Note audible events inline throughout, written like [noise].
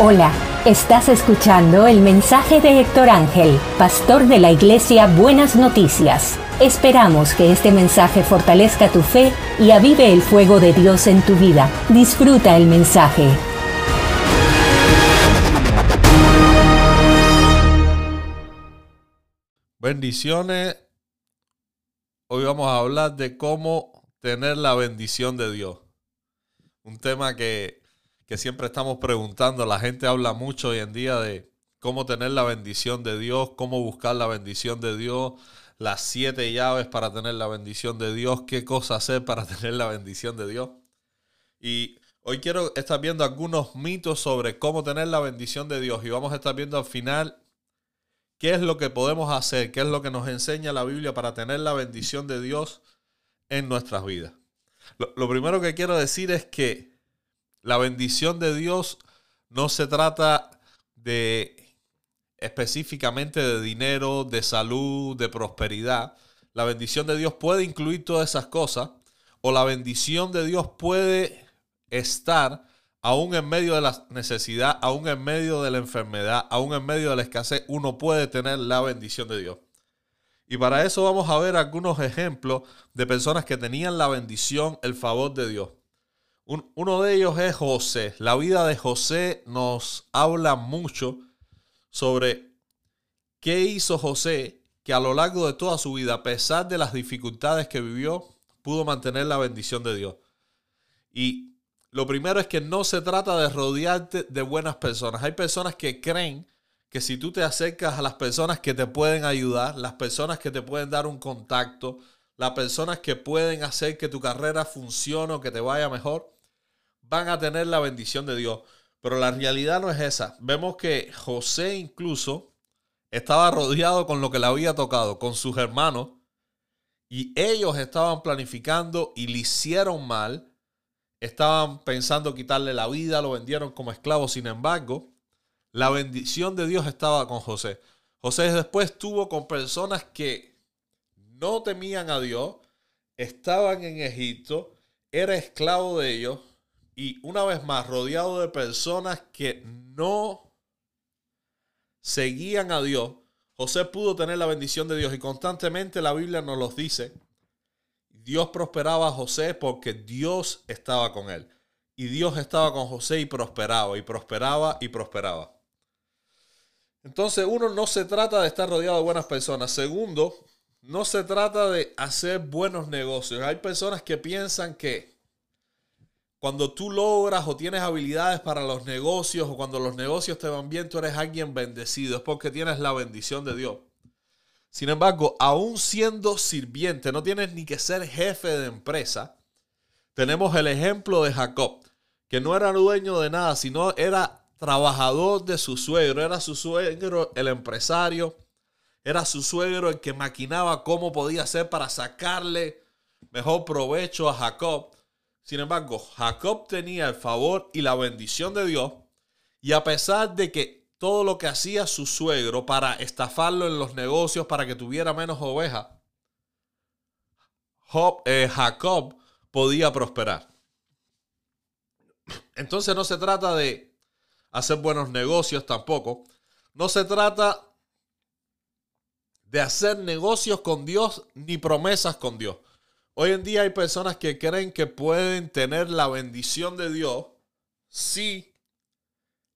Hola, estás escuchando el mensaje de Héctor Ángel, pastor de la iglesia Buenas Noticias. Esperamos que este mensaje fortalezca tu fe y avive el fuego de Dios en tu vida. Disfruta el mensaje. Bendiciones. Hoy vamos a hablar de cómo tener la bendición de Dios. Un tema que que siempre estamos preguntando. La gente habla mucho hoy en día de cómo tener la bendición de Dios, cómo buscar la bendición de Dios, las siete llaves para tener la bendición de Dios, qué cosa hacer para [laughs] tener la bendición de Dios. Y hoy quiero estar viendo algunos mitos sobre cómo tener la bendición de Dios y vamos a estar viendo al final qué es lo que podemos hacer, qué es lo que nos enseña la Biblia para tener la bendición de Dios en nuestras vidas. Lo, lo primero que quiero decir es que la bendición de Dios no se trata de específicamente de dinero, de salud, de prosperidad. La bendición de Dios puede incluir todas esas cosas o la bendición de Dios puede estar aún en medio de la necesidad, aún en medio de la enfermedad, aún en medio de la escasez, uno puede tener la bendición de Dios. Y para eso vamos a ver algunos ejemplos de personas que tenían la bendición, el favor de Dios uno de ellos es José. La vida de José nos habla mucho sobre qué hizo José que a lo largo de toda su vida, a pesar de las dificultades que vivió, pudo mantener la bendición de Dios. Y lo primero es que no se trata de rodearte de buenas personas. Hay personas que creen que si tú te acercas a las personas que te pueden ayudar, las personas que te pueden dar un contacto, las personas que pueden hacer que tu carrera funcione o que te vaya mejor, van a tener la bendición de Dios. Pero la realidad no es esa. Vemos que José incluso estaba rodeado con lo que le había tocado, con sus hermanos, y ellos estaban planificando y le hicieron mal. Estaban pensando quitarle la vida, lo vendieron como esclavo. Sin embargo, la bendición de Dios estaba con José. José después estuvo con personas que no temían a Dios, estaban en Egipto, era esclavo de ellos, y una vez más rodeado de personas que no seguían a Dios, José pudo tener la bendición de Dios y constantemente la Biblia nos los dice. Dios prosperaba a José porque Dios estaba con él. Y Dios estaba con José y prosperaba, y prosperaba, y prosperaba. Entonces, uno, no se trata de estar rodeado de buenas personas. Segundo, no se trata de hacer buenos negocios. Hay personas que piensan que cuando tú logras o tienes habilidades para los negocios o cuando los negocios te van bien, tú eres alguien bendecido. Es porque tienes la bendición de Dios. Sin embargo, aún siendo sirviente, no tienes ni que ser jefe de empresa. Tenemos el ejemplo de Jacob, que no era dueño de nada, sino era trabajador de su suegro. Era su suegro el empresario. Era su suegro el que maquinaba cómo podía hacer para sacarle mejor provecho a Jacob. Sin embargo, Jacob tenía el favor y la bendición de Dios, y a pesar de que todo lo que hacía su suegro para estafarlo en los negocios para que tuviera menos ovejas, eh, Jacob podía prosperar. Entonces no se trata de hacer buenos negocios tampoco. No se trata de hacer negocios con Dios ni promesas con Dios. Hoy en día hay personas que creen que pueden tener la bendición de Dios si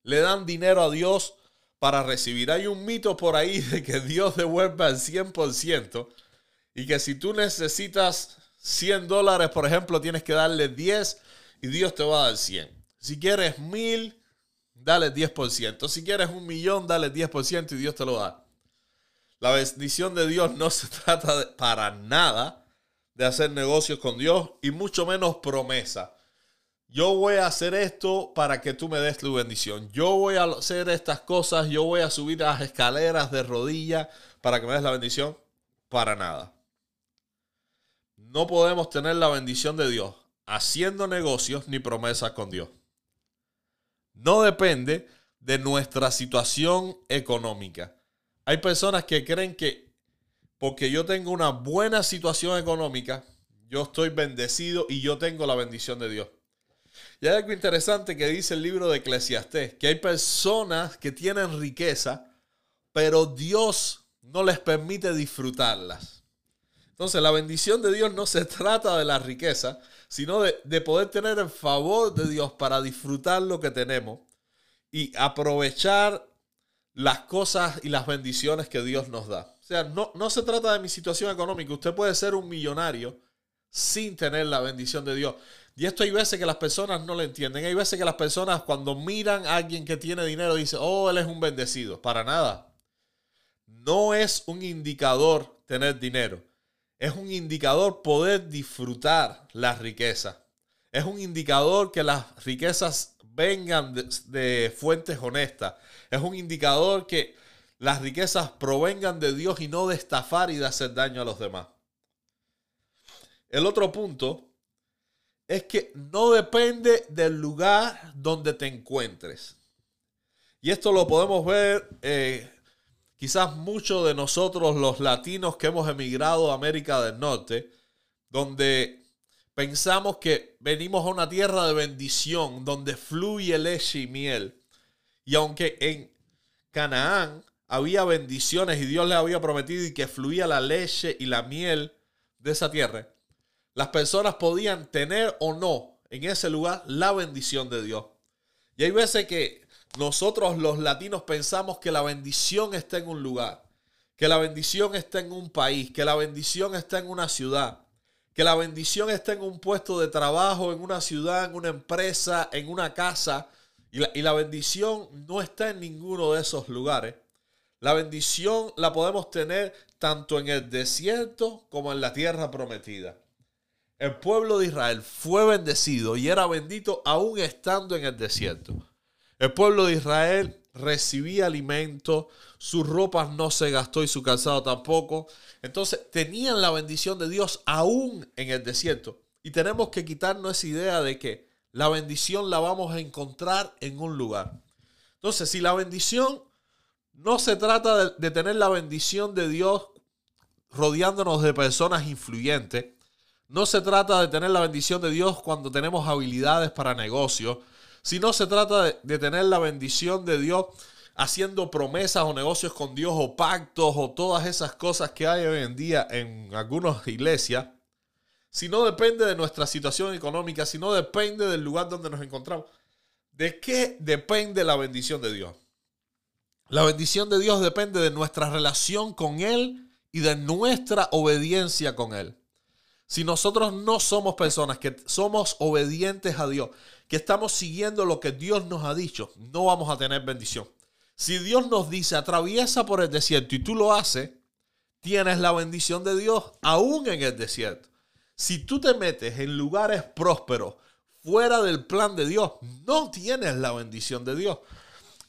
le dan dinero a Dios para recibir. Hay un mito por ahí de que Dios devuelva el 100% y que si tú necesitas 100 dólares, por ejemplo, tienes que darle 10 y Dios te va a dar 100. Si quieres mil, dale 10%. Si quieres un millón, dale 10% y Dios te lo da. La bendición de Dios no se [laughs] trata para nada de hacer negocios con Dios y mucho menos promesa. Yo voy a hacer esto para que tú me des tu bendición. Yo voy a hacer estas cosas. Yo voy a subir las escaleras de rodilla para que me des la bendición. Para nada. No podemos tener la bendición de Dios haciendo negocios ni promesas con Dios. No depende de nuestra situación económica. Hay personas que creen que porque yo tengo una buena situación económica, yo estoy bendecido y yo tengo la bendición de Dios. Y hay algo interesante que dice el libro de Eclesiastés, que hay personas que tienen riqueza, pero Dios no les permite disfrutarlas. Entonces la bendición de Dios no se trata de la riqueza, sino de, de poder tener el favor de Dios para disfrutar lo que tenemos y aprovechar las cosas y las bendiciones que Dios nos da. O sea, no, no se trata de mi situación económica. Usted puede ser un millonario sin tener la bendición de Dios. Y esto hay veces que las personas no lo entienden. Hay veces que las personas cuando miran a alguien que tiene dinero dicen, oh, él es un bendecido. Para nada. No es un indicador tener dinero. Es un indicador poder disfrutar la riqueza. Es un indicador que las riquezas vengan de, fuentes honestas. Es un indicador que las riquezas provengan de Dios y no de estafar y de hacer daño a los demás. El otro punto es que no depende del lugar donde te encuentres. Y esto lo podemos ver eh, quizás muchos de nosotros los latinos que hemos emigrado a América del Norte, donde Pensamos que venimos a una tierra de bendición donde fluye leche y miel. Y aunque en Canaán había bendiciones y Dios le había prometido y que fluía la leche y la miel de esa tierra, las personas podían tener o no en ese lugar la bendición de Dios. Y hay veces que nosotros los latinos pensamos que la bendición está en un lugar, que la bendición está en un país, que la bendición está en una ciudad que la bendición está en un puesto de trabajo, en una ciudad, en una empresa, en una casa. Y la, y la, bendición no está en ninguno de esos lugares. La bendición la podemos tener tanto en el desierto como en la tierra prometida. El pueblo de Israel fue bendecido y era bendito aún estando en el desierto. El pueblo de Israel recibía alimento, sus ropas no se gastó y su calzado tampoco. Entonces tenían la bendición de Dios aún en el desierto. Y tenemos que quitarnos esa idea de que la bendición la vamos a encontrar en un lugar. Entonces, si la bendición no se trata de, de tener la bendición de Dios rodeándonos de personas influyentes, no se trata de tener la bendición de Dios cuando tenemos habilidades para negocios, si no se trata de, tener la bendición de Dios haciendo promesas o negocios con Dios o pactos o todas esas cosas que hay hoy en día en algunas iglesias, si no depende de nuestra situación económica, si no depende del lugar donde nos encontramos, ¿de qué depende la bendición de Dios? La bendición de Dios depende de nuestra relación con Él y de nuestra obediencia con Él. Si nosotros no somos personas que somos obedientes a Dios, que estamos siguiendo lo que Dios nos ha dicho, no vamos a tener bendición. Si Dios nos dice, atraviesa por el desierto y tú lo haces, tienes la bendición de Dios aún en el desierto. Si tú te metes en lugares prósperos, fuera del plan de Dios, no tienes la bendición de Dios.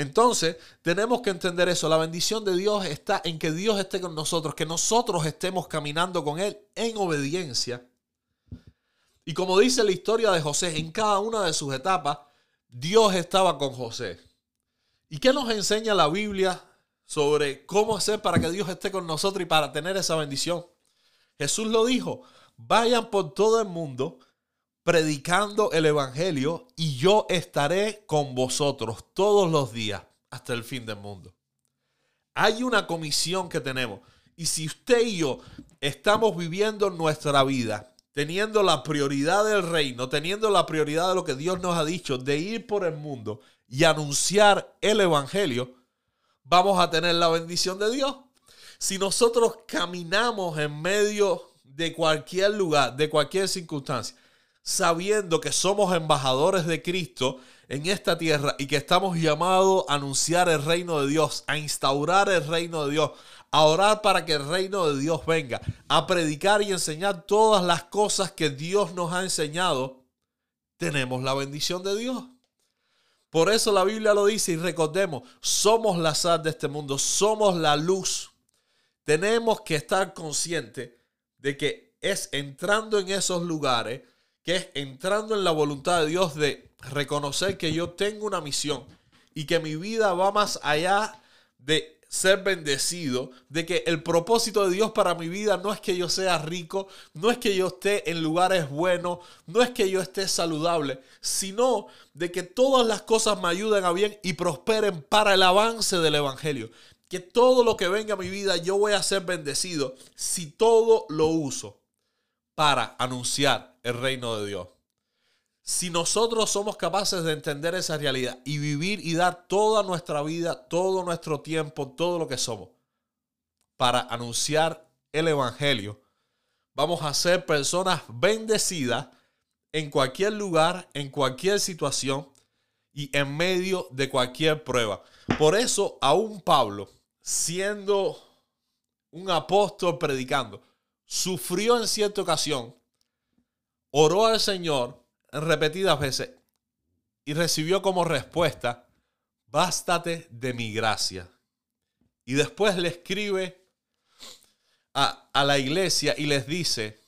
Entonces, tenemos que entender eso. La bendición de Dios está en que Dios esté con nosotros, que nosotros estemos caminando con Él en obediencia y como dice la historia de José, en cada una de sus etapas, Dios estaba con José. ¿Y qué nos enseña la Biblia sobre cómo hacer para que Dios esté con nosotros y para tener esa bendición? Jesús lo dijo, vayan por todo el mundo predicando el Evangelio y yo estaré con vosotros todos los días hasta el fin del mundo. Hay una comisión que tenemos. Y si usted y yo estamos viviendo nuestra vida teniendo la prioridad del reino, teniendo la prioridad de lo que Dios nos ha dicho, de ir por el mundo y anunciar el Evangelio, vamos a tener la bendición de Dios. Si nosotros caminamos en medio de cualquier lugar, de cualquier circunstancia, sabiendo que somos embajadores de Cristo en esta tierra y que estamos llamados a anunciar el reino de Dios, a instaurar el reino de Dios, a orar para que el reino de Dios venga, a predicar y enseñar todas las cosas que Dios nos ha enseñado, tenemos la bendición de Dios. Por eso la Biblia lo dice y recordemos, somos la sal de este mundo, somos la luz. Tenemos que estar conscientes de que es entrando en esos lugares, que es entrando en la voluntad de Dios de reconocer que yo tengo una misión y que mi vida va más allá de ser bendecido, de que el propósito de Dios para mi vida no es que yo sea rico, no es que yo esté en lugares buenos, no es que yo esté saludable, sino de que todas las cosas me ayuden a bien y prosperen para el avance del Evangelio. Que todo lo que venga a mi vida yo voy a ser bendecido si todo lo uso para anunciar el reino de Dios. Si nosotros somos capaces de entender esa realidad y vivir y dar toda nuestra vida, todo nuestro tiempo, todo lo que somos para anunciar el Evangelio, vamos a ser personas bendecidas en cualquier lugar, en cualquier situación y en medio de cualquier prueba. Por eso, aún Pablo, siendo un apóstol predicando, sufrió en cierta ocasión, oró al Señor repetidas veces y recibió como respuesta, bástate de mi gracia. Y después le escribe a, a la iglesia y les dice,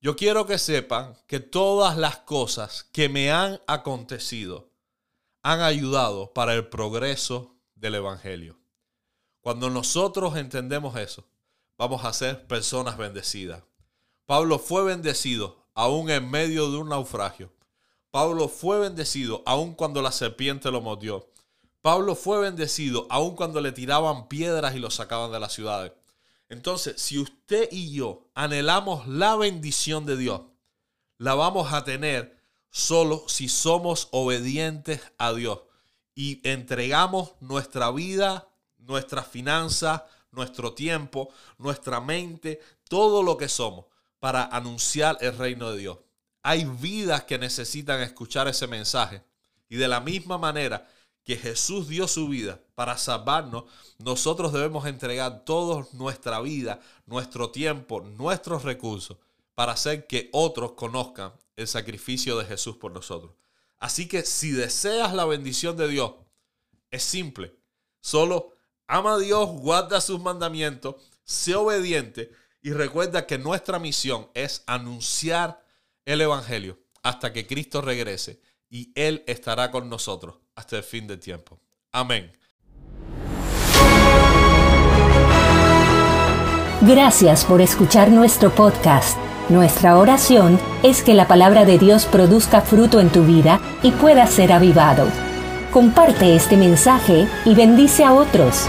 yo quiero que sepan que todas las cosas que me han acontecido han ayudado para el progreso del Evangelio. Cuando nosotros entendemos eso, vamos a ser personas bendecidas. Pablo fue bendecido aún en medio de un naufragio. Pablo fue bendecido aún cuando la serpiente lo mordió. Pablo fue bendecido aún cuando le tiraban piedras y lo sacaban de las ciudades. Entonces, si usted y yo anhelamos la bendición de Dios, la vamos a tener solo si somos obedientes a Dios y entregamos nuestra vida, nuestras finanzas, nuestro tiempo, nuestra mente, todo lo que somos para anunciar el reino de Dios. Hay vidas que necesitan escuchar ese mensaje. Y de la misma manera que Jesús dio su vida para salvarnos, nosotros debemos entregar toda nuestra vida, nuestro tiempo, nuestros recursos para hacer que otros conozcan el sacrificio de Jesús por nosotros. Así que si deseas la bendición de Dios, es simple. Solo ama a Dios, guarda sus mandamientos, sé obediente y recuerda que nuestra misión es anunciar el Evangelio hasta que Cristo regrese y Él estará con nosotros hasta el fin del tiempo. Amén. Gracias por escuchar nuestro podcast. Nuestra oración es que la palabra de Dios produzca fruto en tu vida y pueda ser avivado. Comparte este mensaje y bendice a otros.